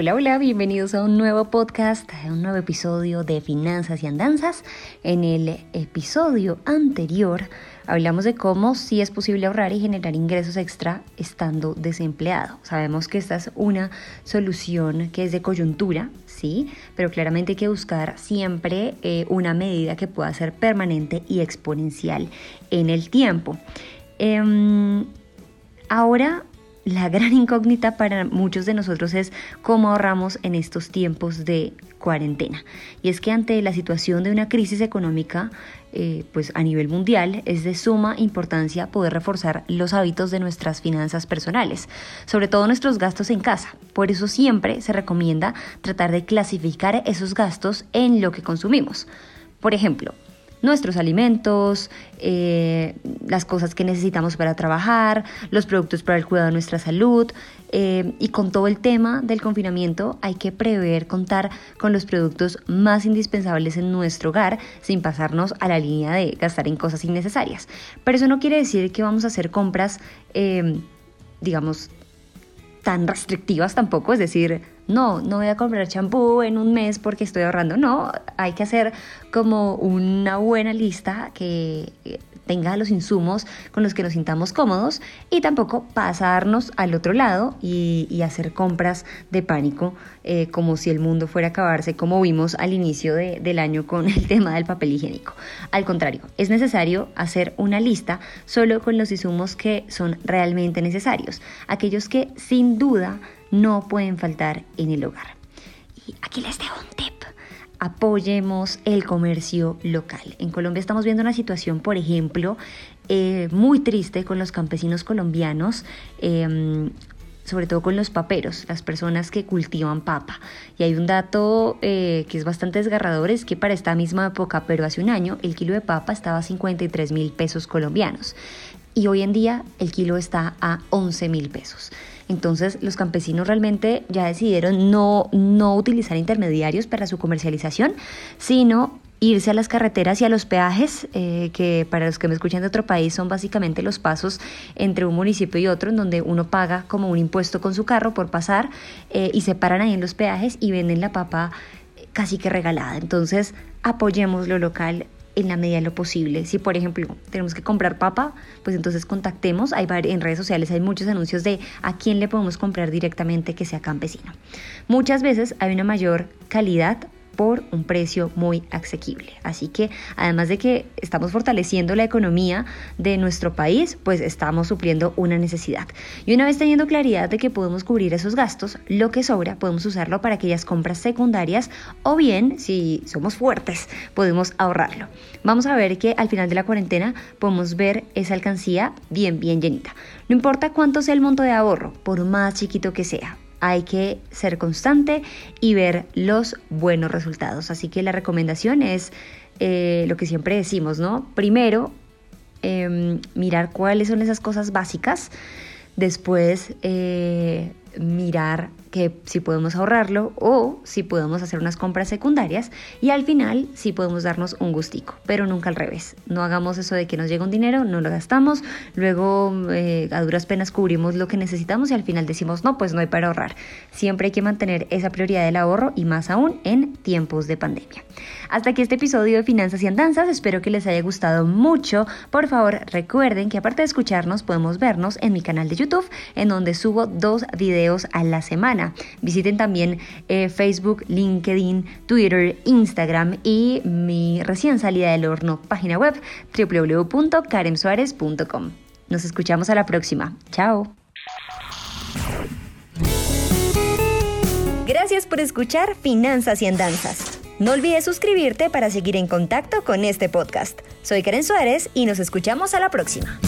Hola, hola, bienvenidos a un nuevo podcast, a un nuevo episodio de Finanzas y Andanzas. En el episodio anterior hablamos de cómo sí es posible ahorrar y generar ingresos extra estando desempleado. Sabemos que esta es una solución que es de coyuntura, sí, pero claramente hay que buscar siempre eh, una medida que pueda ser permanente y exponencial en el tiempo. Em, ahora la gran incógnita para muchos de nosotros es cómo ahorramos en estos tiempos de cuarentena. Y es que ante la situación de una crisis económica, eh, pues a nivel mundial, es de suma importancia poder reforzar los hábitos de nuestras finanzas personales, sobre todo nuestros gastos en casa. Por eso siempre se recomienda tratar de clasificar esos gastos en lo que consumimos. Por ejemplo, nuestros alimentos, eh, las cosas que necesitamos para trabajar, los productos para el cuidado de nuestra salud. Eh, y con todo el tema del confinamiento hay que prever contar con los productos más indispensables en nuestro hogar sin pasarnos a la línea de gastar en cosas innecesarias. Pero eso no quiere decir que vamos a hacer compras, eh, digamos, tan restrictivas tampoco, es decir, no, no voy a comprar champú en un mes porque estoy ahorrando, no, hay que hacer como una buena lista que tenga los insumos con los que nos sintamos cómodos y tampoco pasarnos al otro lado y, hacer compras de pánico eh, como si el mundo fuera a acabarse como vimos al inicio del año con el tema del papel higiénico. Al contrario, es necesario hacer una lista solo con los insumos que son realmente necesarios, aquellos que sin duda no pueden faltar en el hogar. Y aquí les dejo un tip apoyemos el comercio local. En Colombia estamos viendo una situación, por ejemplo, eh, muy triste con los campesinos colombianos. Em, sobre todo con los paperos, las personas que cultivan papa. Y hay un dato eh, que es bastante desgarrador, es que para esta misma época, pero hace un año, el kilo de papa estaba a 53 mil pesos colombianos. Y hoy en día el kilo está a 11 mil pesos. Entonces los campesinos realmente ya decidieron no, no utilizar intermediarios para su comercialización, sino irse a las carreteras y a los peajes, eh, que para los que me escuchan de otro país son básicamente los pasos entre un municipio y otro, en donde uno paga como un impuesto con su carro por pasar eh, y se paran ahí en los peajes y venden la papa casi que regalada. Entonces apoyemos lo local, en la medida de lo posible. Si, por ejemplo, tenemos que comprar papa, pues entonces contactemos. Hay en redes sociales hay muchos anuncios de a quién le podemos comprar directamente que sea campesino. Muchas veces hay una mayor calidad por un precio muy asequible. Así que además de que estamos fortaleciendo la economía de nuestro país, pues estamos supliendo una necesidad. Y una vez teniendo claridad de que podemos cubrir esos gastos, lo que sobra podemos usarlo para aquellas compras secundarias o bien, si somos fuertes, podemos ahorrarlo. Vamos a ver que al final de la cuarentena podemos ver esa alcancía bien, bien llenita. No importa cuánto sea el monto de ahorro, por más chiquito que sea, hay que ser constante y ver los buenos resultados. Así que la recomendación es eh, lo que siempre decimos, ¿no? Primero, em, mirar cuáles son esas cosas básicas. Después, eh, mirar que si podemos ahorrarlo o si podemos hacer unas compras secundarias y al final si podemos darnos un gustico, pero nunca al revés. No hagamos eso de que nos llega un dinero, no lo gastamos, luego eh, a duras penas cubrimos lo que necesitamos y al final decimos no, pues no hay para ahorrar. Siempre hay que mantener esa prioridad del ahorro y más aún en tiempos de pandemia. Hasta aquí este episodio de Finanzas y Andanzas, espero que les haya gustado mucho. Por favor, recuerden que aparte de escucharnos, podemos vernos en mi canal de YouTube, en donde subo dos videos a la semana Visiten también eh, Facebook, LinkedIn, Twitter, Instagram y mi recién salida del horno página web www.karensuarez.com. Nos escuchamos a la próxima. Chao. Gracias por escuchar Finanzas y Andanzas. No olvides suscribirte para seguir en contacto con este podcast. Soy Karen Suárez y nos escuchamos a la próxima.